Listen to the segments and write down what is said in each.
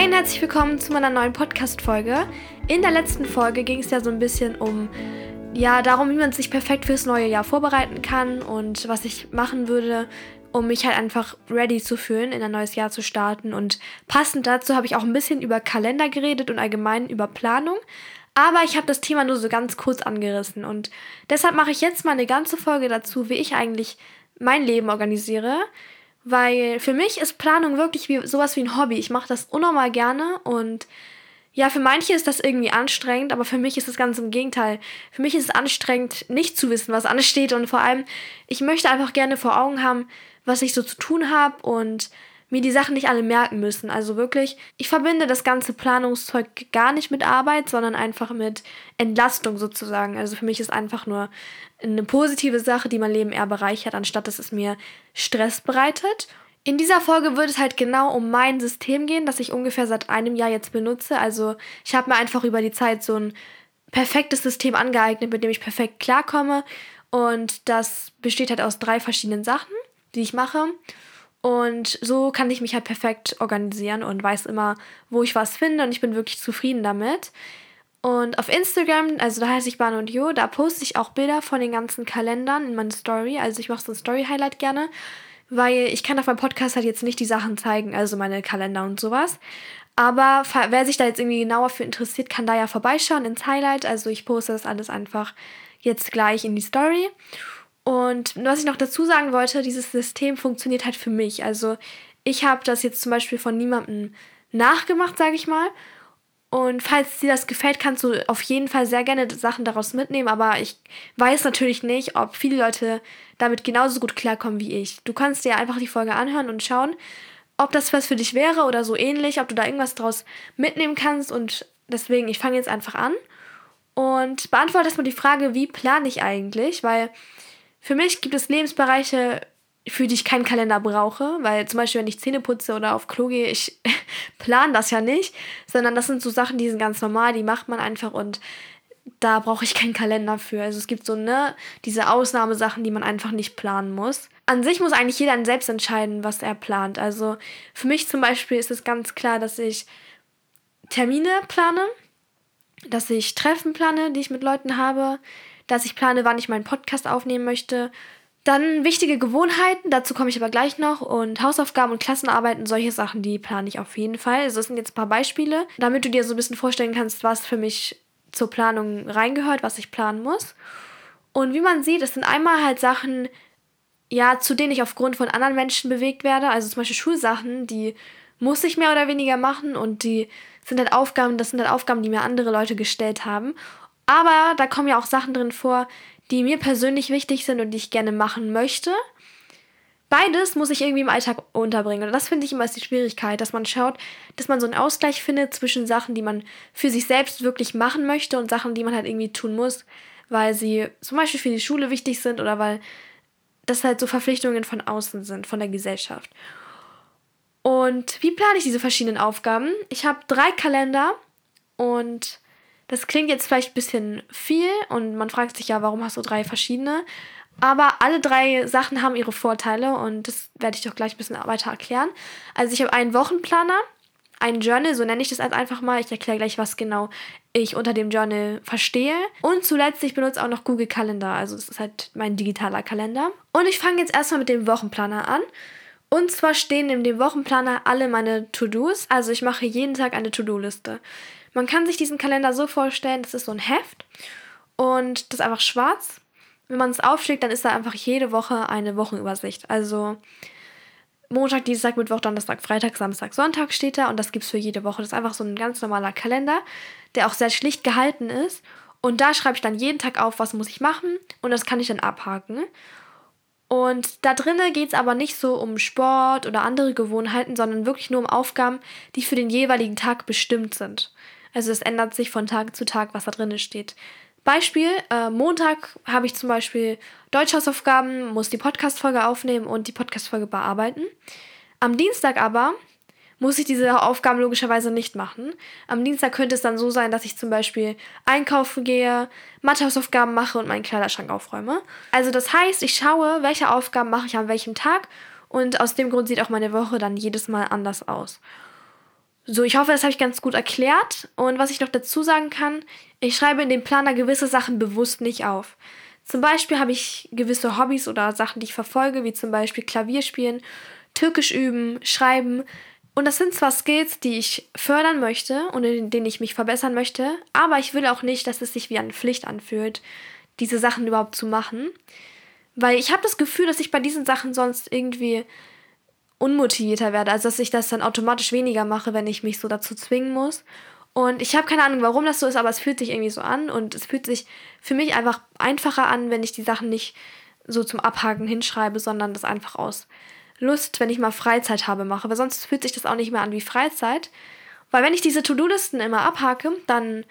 Hey und herzlich willkommen zu meiner neuen Podcast-Folge. In der letzten Folge ging es ja so ein bisschen um, ja, darum, wie man sich perfekt fürs neue Jahr vorbereiten kann und was ich machen würde, um mich halt einfach ready zu fühlen, in ein neues Jahr zu starten. Und passend dazu habe ich auch ein bisschen über Kalender geredet und allgemein über Planung. Aber ich habe das Thema nur so ganz kurz angerissen und deshalb mache ich jetzt mal eine ganze Folge dazu, wie ich eigentlich mein Leben organisiere. Weil für mich ist Planung wirklich wie sowas wie ein Hobby. Ich mache das unnormal gerne und ja, für manche ist das irgendwie anstrengend, aber für mich ist es ganz im Gegenteil. Für mich ist es anstrengend, nicht zu wissen, was ansteht und vor allem, ich möchte einfach gerne vor Augen haben, was ich so zu tun habe und mir die Sachen nicht alle merken müssen. Also wirklich, ich verbinde das ganze Planungszeug gar nicht mit Arbeit, sondern einfach mit Entlastung sozusagen. Also für mich ist einfach nur eine positive Sache, die mein Leben eher bereichert, anstatt dass es mir Stress bereitet. In dieser Folge wird es halt genau um mein System gehen, das ich ungefähr seit einem Jahr jetzt benutze. Also ich habe mir einfach über die Zeit so ein perfektes System angeeignet, mit dem ich perfekt klarkomme. Und das besteht halt aus drei verschiedenen Sachen, die ich mache. Und so kann ich mich halt perfekt organisieren und weiß immer, wo ich was finde und ich bin wirklich zufrieden damit. Und auf Instagram, also da heiße ich Bane und Jo, da poste ich auch Bilder von den ganzen Kalendern in meine Story. Also ich mache so ein Story-Highlight gerne, weil ich kann auf meinem Podcast halt jetzt nicht die Sachen zeigen, also meine Kalender und sowas. Aber wer sich da jetzt irgendwie genauer für interessiert, kann da ja vorbeischauen ins Highlight. Also ich poste das alles einfach jetzt gleich in die Story. Und was ich noch dazu sagen wollte, dieses System funktioniert halt für mich. Also ich habe das jetzt zum Beispiel von niemandem nachgemacht, sage ich mal. Und falls dir das gefällt, kannst du auf jeden Fall sehr gerne Sachen daraus mitnehmen. Aber ich weiß natürlich nicht, ob viele Leute damit genauso gut klarkommen wie ich. Du kannst dir einfach die Folge anhören und schauen, ob das was für dich wäre oder so ähnlich, ob du da irgendwas daraus mitnehmen kannst. Und deswegen, ich fange jetzt einfach an und beantworte erstmal die Frage, wie plane ich eigentlich? Weil für mich gibt es Lebensbereiche, für die ich keinen Kalender brauche, weil zum Beispiel, wenn ich Zähne putze oder auf Klo gehe, ich plane das ja nicht, sondern das sind so Sachen, die sind ganz normal, die macht man einfach und da brauche ich keinen Kalender für. Also es gibt so, ne, diese Ausnahmesachen, die man einfach nicht planen muss. An sich muss eigentlich jeder selbst entscheiden, was er plant. Also für mich zum Beispiel ist es ganz klar, dass ich Termine plane, dass ich Treffen plane, die ich mit Leuten habe, dass ich plane, wann ich meinen Podcast aufnehmen möchte. Dann wichtige Gewohnheiten, dazu komme ich aber gleich noch. Und Hausaufgaben und Klassenarbeiten, solche Sachen, die plane ich auf jeden Fall. Also das sind jetzt ein paar Beispiele, damit du dir so ein bisschen vorstellen kannst, was für mich zur Planung reingehört, was ich planen muss. Und wie man sieht, es sind einmal halt Sachen, ja, zu denen ich aufgrund von anderen Menschen bewegt werde. Also zum Beispiel Schulsachen, die muss ich mehr oder weniger machen und die sind halt Aufgaben, das sind halt Aufgaben, die mir andere Leute gestellt haben. Aber da kommen ja auch Sachen drin vor, die mir persönlich wichtig sind und die ich gerne machen möchte. Beides muss ich irgendwie im Alltag unterbringen. Und das finde ich immer als die Schwierigkeit, dass man schaut, dass man so einen Ausgleich findet zwischen Sachen, die man für sich selbst wirklich machen möchte und Sachen, die man halt irgendwie tun muss, weil sie zum Beispiel für die Schule wichtig sind oder weil das halt so Verpflichtungen von außen sind, von der Gesellschaft. Und wie plane ich diese verschiedenen Aufgaben? Ich habe drei Kalender und das klingt jetzt vielleicht ein bisschen viel und man fragt sich ja, warum hast du drei verschiedene? Aber alle drei Sachen haben ihre Vorteile und das werde ich doch gleich ein bisschen weiter erklären. Also ich habe einen Wochenplaner, einen Journal, so nenne ich das einfach mal. Ich erkläre gleich, was genau ich unter dem Journal verstehe. Und zuletzt, ich benutze auch noch Google Calendar, also das ist halt mein digitaler Kalender. Und ich fange jetzt erstmal mit dem Wochenplaner an. Und zwar stehen in dem Wochenplaner alle meine To-Dos. Also ich mache jeden Tag eine To-Do-Liste. Man kann sich diesen Kalender so vorstellen, das ist so ein Heft und das ist einfach schwarz. Wenn man es aufschlägt, dann ist da einfach jede Woche eine Wochenübersicht. Also Montag, Dienstag, Mittwoch, Donnerstag, Freitag, Samstag, Sonntag steht da und das gibt es für jede Woche. Das ist einfach so ein ganz normaler Kalender, der auch sehr schlicht gehalten ist. Und da schreibe ich dann jeden Tag auf, was muss ich machen und das kann ich dann abhaken. Und da drinnen geht es aber nicht so um Sport oder andere Gewohnheiten, sondern wirklich nur um Aufgaben, die für den jeweiligen Tag bestimmt sind. Also es ändert sich von Tag zu Tag, was da drin steht. Beispiel, äh, Montag habe ich zum Beispiel Deutschhausaufgaben, muss die Podcast-Folge aufnehmen und die Podcast-Folge bearbeiten. Am Dienstag aber muss ich diese Aufgaben logischerweise nicht machen. Am Dienstag könnte es dann so sein, dass ich zum Beispiel einkaufen gehe, Mathehausaufgaben mache und meinen Kleiderschrank aufräume. Also das heißt, ich schaue, welche Aufgaben mache ich an welchem Tag und aus dem Grund sieht auch meine Woche dann jedes Mal anders aus. So, ich hoffe, das habe ich ganz gut erklärt. Und was ich noch dazu sagen kann, ich schreibe in dem Planer gewisse Sachen bewusst nicht auf. Zum Beispiel habe ich gewisse Hobbys oder Sachen, die ich verfolge, wie zum Beispiel Klavierspielen, Türkisch üben, schreiben. Und das sind zwar Skills, die ich fördern möchte und in denen ich mich verbessern möchte, aber ich will auch nicht, dass es sich wie eine Pflicht anfühlt, diese Sachen überhaupt zu machen. Weil ich habe das Gefühl, dass ich bei diesen Sachen sonst irgendwie unmotivierter werde. Also dass ich das dann automatisch weniger mache, wenn ich mich so dazu zwingen muss. Und ich habe keine Ahnung, warum das so ist, aber es fühlt sich irgendwie so an. Und es fühlt sich für mich einfach einfacher an, wenn ich die Sachen nicht so zum Abhaken hinschreibe, sondern das einfach aus Lust, wenn ich mal Freizeit habe, mache. Weil sonst fühlt sich das auch nicht mehr an wie Freizeit. Weil wenn ich diese To-Do-Listen immer abhake, dann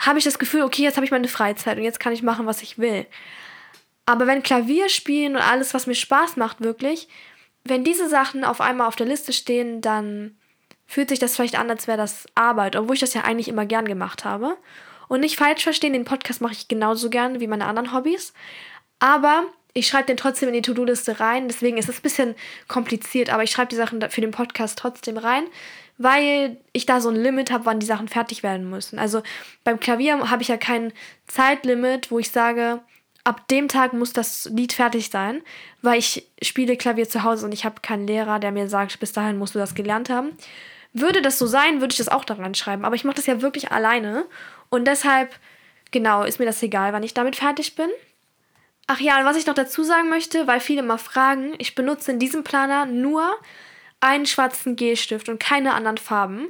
habe ich das Gefühl, okay, jetzt habe ich meine Freizeit und jetzt kann ich machen, was ich will. Aber wenn Klavier spielen und alles, was mir Spaß macht, wirklich, wenn diese Sachen auf einmal auf der Liste stehen, dann fühlt sich das vielleicht an, als wäre das Arbeit, obwohl ich das ja eigentlich immer gern gemacht habe. Und nicht falsch verstehen, den Podcast mache ich genauso gern wie meine anderen Hobbys. Aber ich schreibe den trotzdem in die To-Do-Liste rein. Deswegen ist es ein bisschen kompliziert, aber ich schreibe die Sachen für den Podcast trotzdem rein, weil ich da so ein Limit habe, wann die Sachen fertig werden müssen. Also beim Klavier habe ich ja kein Zeitlimit, wo ich sage, ab dem Tag muss das Lied fertig sein, weil ich spiele Klavier zu Hause und ich habe keinen Lehrer, der mir sagt, bis dahin musst du das gelernt haben. Würde das so sein, würde ich das auch daran schreiben, aber ich mache das ja wirklich alleine und deshalb, genau, ist mir das egal, wann ich damit fertig bin. Ach ja, und was ich noch dazu sagen möchte, weil viele mal fragen, ich benutze in diesem Planer nur einen schwarzen Gelstift und keine anderen Farben.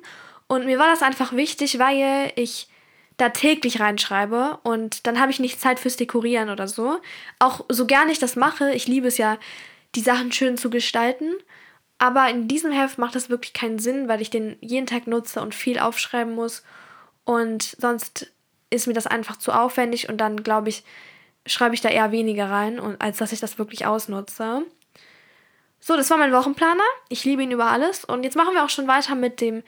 Und mir war das einfach wichtig, weil ich da täglich reinschreibe und dann habe ich nicht Zeit fürs Dekorieren oder so. Auch so gern ich das mache, ich liebe es ja, die Sachen schön zu gestalten. Aber in diesem Heft macht das wirklich keinen Sinn, weil ich den jeden Tag nutze und viel aufschreiben muss. Und sonst ist mir das einfach zu aufwendig und dann glaube ich, schreibe ich da eher weniger rein, als dass ich das wirklich ausnutze. So, das war mein Wochenplaner. Ich liebe ihn über alles. Und jetzt machen wir auch schon weiter mit dem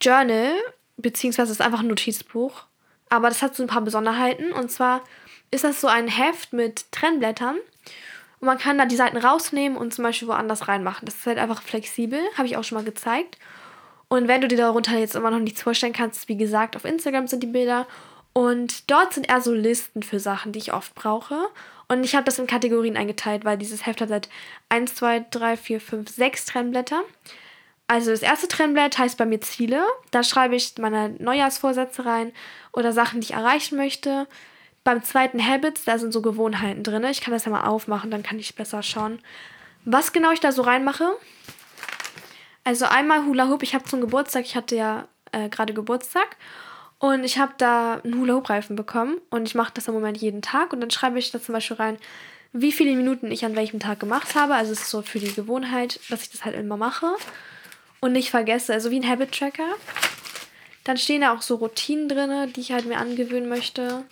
Journal, beziehungsweise es ist einfach ein Notizbuch. Aber das hat so ein paar Besonderheiten. Und zwar ist das so ein Heft mit Trennblättern. Und man kann da die Seiten rausnehmen und zum Beispiel woanders reinmachen. Das ist halt einfach flexibel, habe ich auch schon mal gezeigt. Und wenn du dir darunter jetzt immer noch nichts vorstellen kannst, wie gesagt, auf Instagram sind die Bilder. Und dort sind eher so Listen für Sachen, die ich oft brauche. Und ich habe das in Kategorien eingeteilt, weil dieses Heft hat seit 1, 2, 3, 4, 5, 6 Trennblätter. Also das erste Trennblatt heißt bei mir Ziele. Da schreibe ich meine Neujahrsvorsätze rein oder Sachen, die ich erreichen möchte. Beim zweiten Habits, da sind so Gewohnheiten drin. Ich kann das ja mal aufmachen, dann kann ich besser schauen, was genau ich da so reinmache. Also einmal Hula Hoop. Ich habe zum Geburtstag, ich hatte ja äh, gerade Geburtstag und ich habe da einen Hula Hoop Reifen bekommen und ich mache das im Moment jeden Tag und dann schreibe ich da zum Beispiel rein, wie viele Minuten ich an welchem Tag gemacht habe. Also es ist so für die Gewohnheit, dass ich das halt immer mache und nicht vergesse. Also wie ein Habit Tracker. Dann stehen da auch so Routinen drin, die ich halt mir angewöhnen möchte.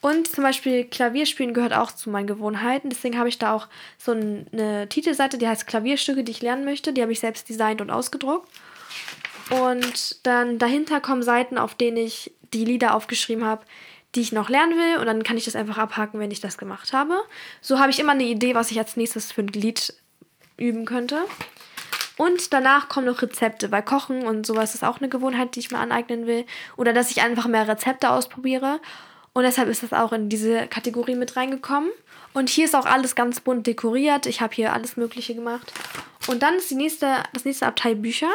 Und zum Beispiel Klavierspielen gehört auch zu meinen Gewohnheiten. Deswegen habe ich da auch so eine Titelseite, die heißt Klavierstücke, die ich lernen möchte. Die habe ich selbst designt und ausgedruckt. Und dann dahinter kommen Seiten, auf denen ich die Lieder aufgeschrieben habe, die ich noch lernen will. Und dann kann ich das einfach abhaken, wenn ich das gemacht habe. So habe ich immer eine Idee, was ich als nächstes für ein Lied üben könnte. Und danach kommen noch Rezepte, weil Kochen und sowas ist auch eine Gewohnheit, die ich mir aneignen will. Oder dass ich einfach mehr Rezepte ausprobiere. Und deshalb ist das auch in diese Kategorie mit reingekommen. Und hier ist auch alles ganz bunt dekoriert. Ich habe hier alles Mögliche gemacht. Und dann ist die nächste, das nächste Abteil Bücher.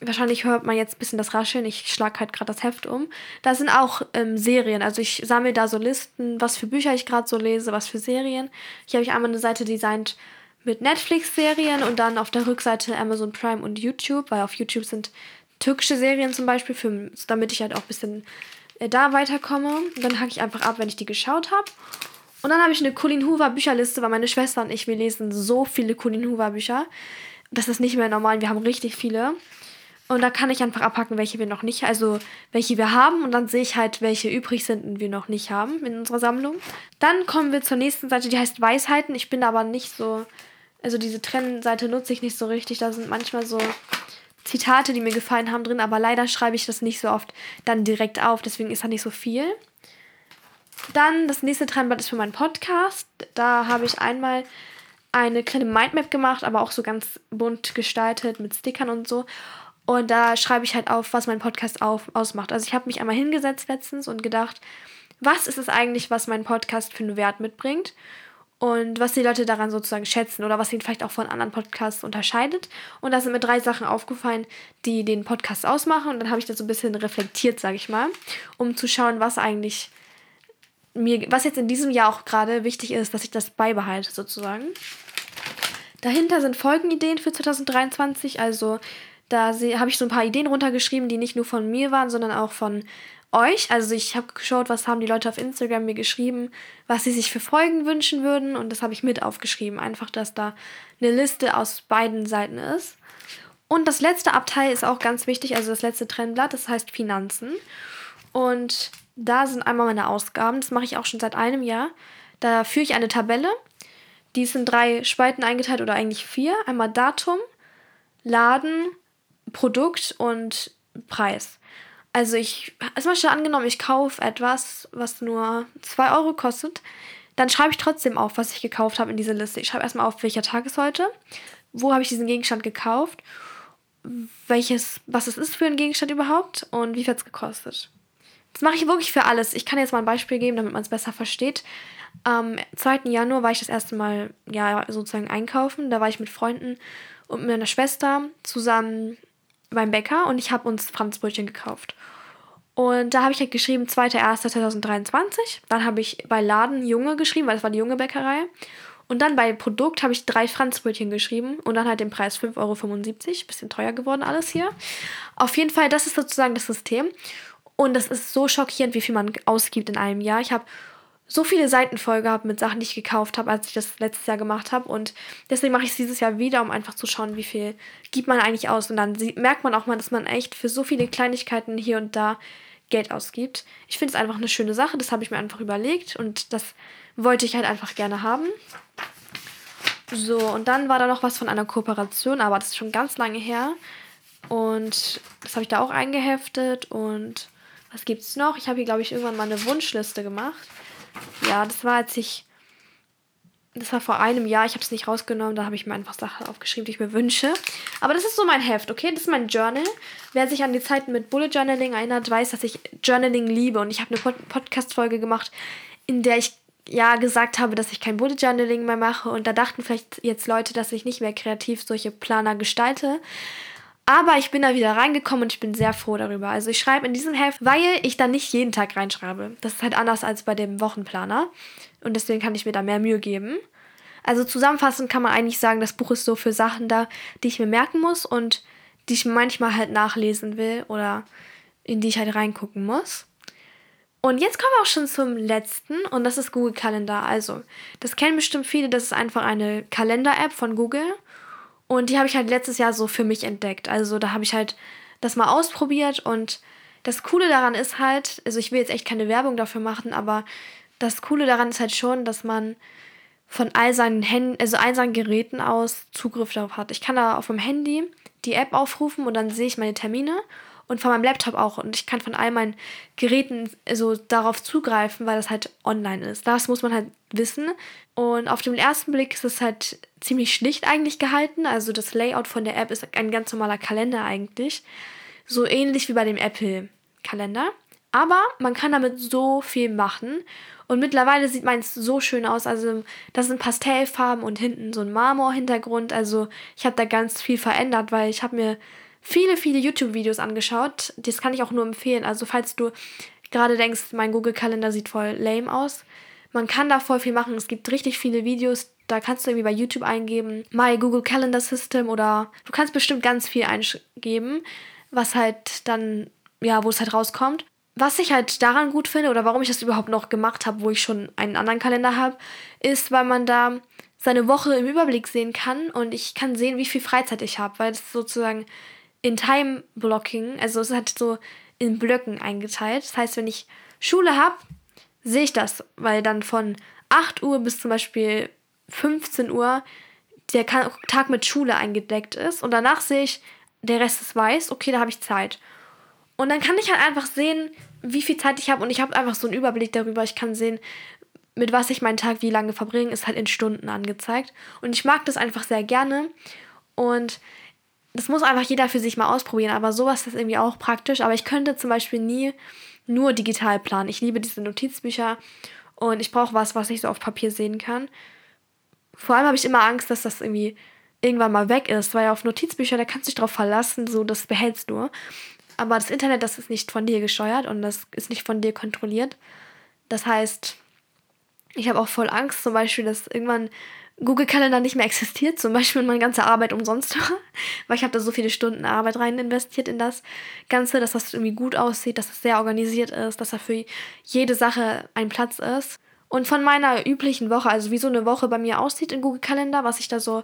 Wahrscheinlich hört man jetzt ein bisschen das Rascheln. Ich schlage halt gerade das Heft um. Da sind auch ähm, Serien. Also ich sammle da so Listen, was für Bücher ich gerade so lese, was für Serien. Hier habe ich einmal eine Seite designt mit Netflix-Serien und dann auf der Rückseite Amazon Prime und YouTube, weil auf YouTube sind türkische Serien zum Beispiel, für, damit ich halt auch ein bisschen äh, da weiterkomme. Und dann hacke ich einfach ab, wenn ich die geschaut habe. Und dann habe ich eine Colin Hoover Bücherliste, weil meine Schwester und ich, wir lesen so viele Colin Hoover Bücher. Das ist nicht mehr normal, wir haben richtig viele. Und da kann ich einfach abhaken, welche wir noch nicht, also welche wir haben. Und dann sehe ich halt, welche übrig sind und wir noch nicht haben in unserer Sammlung. Dann kommen wir zur nächsten Seite, die heißt Weisheiten. Ich bin aber nicht so also diese Trennseite nutze ich nicht so richtig. Da sind manchmal so Zitate, die mir gefallen haben drin, aber leider schreibe ich das nicht so oft dann direkt auf, deswegen ist da nicht so viel. Dann das nächste Trennblatt ist für meinen Podcast. Da habe ich einmal eine kleine Mindmap gemacht, aber auch so ganz bunt gestaltet mit Stickern und so. Und da schreibe ich halt auf, was mein Podcast auf, ausmacht. Also ich habe mich einmal hingesetzt letztens und gedacht, was ist es eigentlich, was mein Podcast für einen Wert mitbringt und was die Leute daran sozusagen schätzen oder was ihn vielleicht auch von anderen Podcasts unterscheidet. Und da sind mir drei Sachen aufgefallen, die den Podcast ausmachen. Und dann habe ich das so ein bisschen reflektiert, sage ich mal, um zu schauen, was eigentlich mir, was jetzt in diesem Jahr auch gerade wichtig ist, dass ich das beibehalte sozusagen. Dahinter sind Folgenideen für 2023. Also da habe ich so ein paar Ideen runtergeschrieben, die nicht nur von mir waren, sondern auch von euch. Also ich habe geschaut, was haben die Leute auf Instagram mir geschrieben, was sie sich für Folgen wünschen würden. Und das habe ich mit aufgeschrieben. Einfach, dass da eine Liste aus beiden Seiten ist. Und das letzte Abteil ist auch ganz wichtig, also das letzte Trennblatt, das heißt Finanzen. Und da sind einmal meine Ausgaben, das mache ich auch schon seit einem Jahr. Da führe ich eine Tabelle, die ist in drei Spalten eingeteilt oder eigentlich vier. Einmal Datum, Laden, Produkt und Preis. Also ich, als Beispiel angenommen, ich kaufe etwas, was nur 2 Euro kostet, dann schreibe ich trotzdem auf, was ich gekauft habe in diese Liste. Ich schreibe erstmal auf, welcher Tag ist heute, wo habe ich diesen Gegenstand gekauft, welches, was es ist für ein Gegenstand überhaupt und wie viel es gekostet. Das mache ich wirklich für alles. Ich kann jetzt mal ein Beispiel geben, damit man es besser versteht. Am 2. Januar war ich das erste Mal ja sozusagen einkaufen. Da war ich mit Freunden und mit meiner Schwester zusammen beim Bäcker und ich habe uns Franzbrötchen gekauft. Und da habe ich halt geschrieben 2.1.2023. Dann habe ich bei Laden Junge geschrieben, weil das war die junge Bäckerei. Und dann bei Produkt habe ich drei Franzbrötchen geschrieben und dann halt den Preis 5,75 Euro. Bisschen teuer geworden alles hier. Auf jeden Fall, das ist sozusagen das System. Und das ist so schockierend, wie viel man ausgibt in einem Jahr. Ich habe so viele Seiten voll gehabt mit Sachen, die ich gekauft habe, als ich das letztes Jahr gemacht habe. Und deswegen mache ich es dieses Jahr wieder, um einfach zu schauen, wie viel gibt man eigentlich aus. Und dann merkt man auch mal, dass man echt für so viele Kleinigkeiten hier und da Geld ausgibt. Ich finde es einfach eine schöne Sache. Das habe ich mir einfach überlegt und das wollte ich halt einfach gerne haben. So, und dann war da noch was von einer Kooperation, aber das ist schon ganz lange her. Und das habe ich da auch eingeheftet. Und was gibt es noch? Ich habe hier, glaube ich, irgendwann mal eine Wunschliste gemacht. Ja, das war, als ich. Das war vor einem Jahr, ich habe es nicht rausgenommen, da habe ich mir einfach Sachen aufgeschrieben, die ich mir wünsche. Aber das ist so mein Heft, okay? Das ist mein Journal. Wer sich an die Zeiten mit Bullet Journaling erinnert, weiß, dass ich Journaling liebe. Und ich habe eine Pod Podcast-Folge gemacht, in der ich ja gesagt habe, dass ich kein Bullet Journaling mehr mache. Und da dachten vielleicht jetzt Leute, dass ich nicht mehr kreativ solche Planer gestalte. Aber ich bin da wieder reingekommen und ich bin sehr froh darüber. Also ich schreibe in diesem Heft, weil ich da nicht jeden Tag reinschreibe. Das ist halt anders als bei dem Wochenplaner. Und deswegen kann ich mir da mehr Mühe geben. Also zusammenfassend kann man eigentlich sagen, das Buch ist so für Sachen da, die ich mir merken muss und die ich manchmal halt nachlesen will oder in die ich halt reingucken muss. Und jetzt kommen wir auch schon zum letzten und das ist Google Kalender. Also, das kennen bestimmt viele, das ist einfach eine Kalender-App von Google und die habe ich halt letztes Jahr so für mich entdeckt. Also da habe ich halt das mal ausprobiert und das Coole daran ist halt, also ich will jetzt echt keine Werbung dafür machen, aber das Coole daran ist halt schon, dass man von all seinen Händen, also all seinen Geräten aus Zugriff darauf hat. Ich kann da auf dem Handy die App aufrufen und dann sehe ich meine Termine und von meinem Laptop auch. Und ich kann von all meinen Geräten so darauf zugreifen, weil das halt online ist. Das muss man halt wissen. Und auf den ersten Blick ist es halt ziemlich schlicht eigentlich gehalten. Also das Layout von der App ist ein ganz normaler Kalender eigentlich. So ähnlich wie bei dem Apple-Kalender. Aber man kann damit so viel machen. Und mittlerweile sieht meins so schön aus. Also, das sind Pastellfarben und hinten so ein Marmor-Hintergrund. Also, ich habe da ganz viel verändert, weil ich habe mir viele, viele YouTube-Videos angeschaut. Das kann ich auch nur empfehlen. Also falls du gerade denkst, mein Google-Kalender sieht voll lame aus, man kann da voll viel machen. Es gibt richtig viele Videos. Da kannst du irgendwie bei YouTube eingeben, My Google Calendar System oder du kannst bestimmt ganz viel eingeben, was halt dann, ja, wo es halt rauskommt. Was ich halt daran gut finde oder warum ich das überhaupt noch gemacht habe, wo ich schon einen anderen Kalender habe, ist, weil man da seine Woche im Überblick sehen kann und ich kann sehen, wie viel Freizeit ich habe, weil es sozusagen in Time Blocking, also es hat so in Blöcken eingeteilt. Das heißt, wenn ich Schule habe, sehe ich das, weil dann von 8 Uhr bis zum Beispiel 15 Uhr der Tag mit Schule eingedeckt ist und danach sehe ich, der Rest ist weiß, okay, da habe ich Zeit. Und dann kann ich halt einfach sehen, wie viel Zeit ich habe und ich habe einfach so einen Überblick darüber. Ich kann sehen, mit was ich meinen Tag wie lange verbringe, ist halt in Stunden angezeigt. Und ich mag das einfach sehr gerne. Und das muss einfach jeder für sich mal ausprobieren. Aber sowas ist irgendwie auch praktisch. Aber ich könnte zum Beispiel nie nur digital planen. Ich liebe diese Notizbücher und ich brauche was, was ich so auf Papier sehen kann. Vor allem habe ich immer Angst, dass das irgendwie irgendwann mal weg ist, weil auf Notizbücher, da kannst du dich drauf verlassen, so das behältst du. Aber das Internet, das ist nicht von dir gesteuert und das ist nicht von dir kontrolliert. Das heißt, ich habe auch voll Angst, zum Beispiel, dass irgendwann Google Kalender nicht mehr existiert, zum Beispiel meine ganze Arbeit umsonst war, weil ich habe da so viele Stunden Arbeit rein investiert in das Ganze, dass das irgendwie gut aussieht, dass es das sehr organisiert ist, dass da für jede Sache ein Platz ist. Und von meiner üblichen Woche, also wie so eine Woche bei mir aussieht in Google Kalender, was ich da so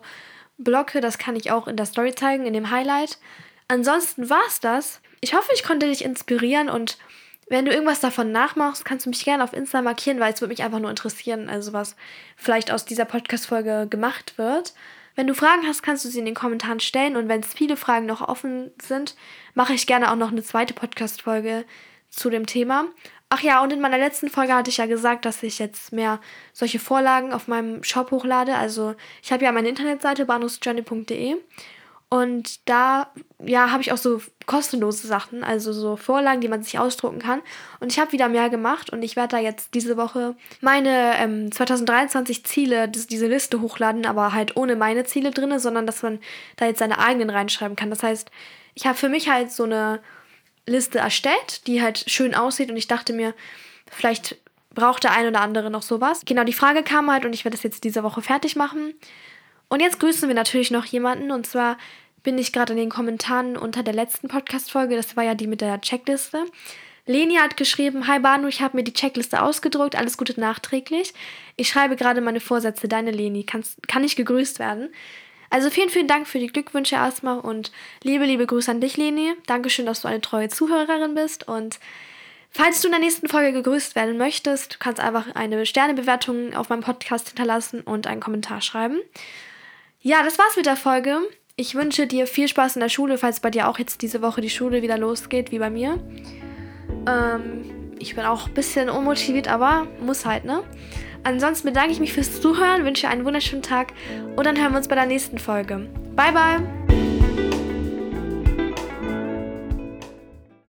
blocke, das kann ich auch in der Story zeigen, in dem Highlight. Ansonsten war es das. Ich hoffe, ich konnte dich inspirieren und wenn du irgendwas davon nachmachst, kannst du mich gerne auf Insta markieren, weil es würde mich einfach nur interessieren, also was vielleicht aus dieser Podcast-Folge gemacht wird. Wenn du Fragen hast, kannst du sie in den Kommentaren stellen und wenn es viele Fragen noch offen sind, mache ich gerne auch noch eine zweite Podcast-Folge zu dem Thema. Ach ja, und in meiner letzten Folge hatte ich ja gesagt, dass ich jetzt mehr solche Vorlagen auf meinem Shop hochlade. Also ich habe ja meine Internetseite bahnhofsjourney.de und da, ja, habe ich auch so kostenlose Sachen, also so Vorlagen, die man sich ausdrucken kann. Und ich habe wieder mehr gemacht und ich werde da jetzt diese Woche meine ähm, 2023 Ziele, das, diese Liste hochladen, aber halt ohne meine Ziele drin, sondern dass man da jetzt seine eigenen reinschreiben kann. Das heißt, ich habe für mich halt so eine Liste erstellt, die halt schön aussieht und ich dachte mir, vielleicht braucht der ein oder andere noch sowas. Genau, die Frage kam halt und ich werde das jetzt diese Woche fertig machen. Und jetzt grüßen wir natürlich noch jemanden und zwar bin ich gerade in den Kommentaren unter der letzten Podcast-Folge, das war ja die mit der Checkliste. Leni hat geschrieben, Hi Banu, ich habe mir die Checkliste ausgedruckt, alles Gute nachträglich. Ich schreibe gerade meine Vorsätze, deine Leni, Kannst, kann ich gegrüßt werden? Also vielen, vielen Dank für die Glückwünsche erstmal und liebe, liebe Grüße an dich, Leni. Dankeschön, dass du eine treue Zuhörerin bist und Falls du in der nächsten Folge gegrüßt werden möchtest, du kannst einfach eine Sternebewertung auf meinem Podcast hinterlassen und einen Kommentar schreiben. Ja, das war's mit der Folge. Ich wünsche dir viel Spaß in der Schule, falls bei dir auch jetzt diese Woche die Schule wieder losgeht, wie bei mir. Ähm, ich bin auch ein bisschen unmotiviert, aber muss halt, ne? Ansonsten bedanke ich mich fürs Zuhören, wünsche einen wunderschönen Tag und dann hören wir uns bei der nächsten Folge. Bye, bye!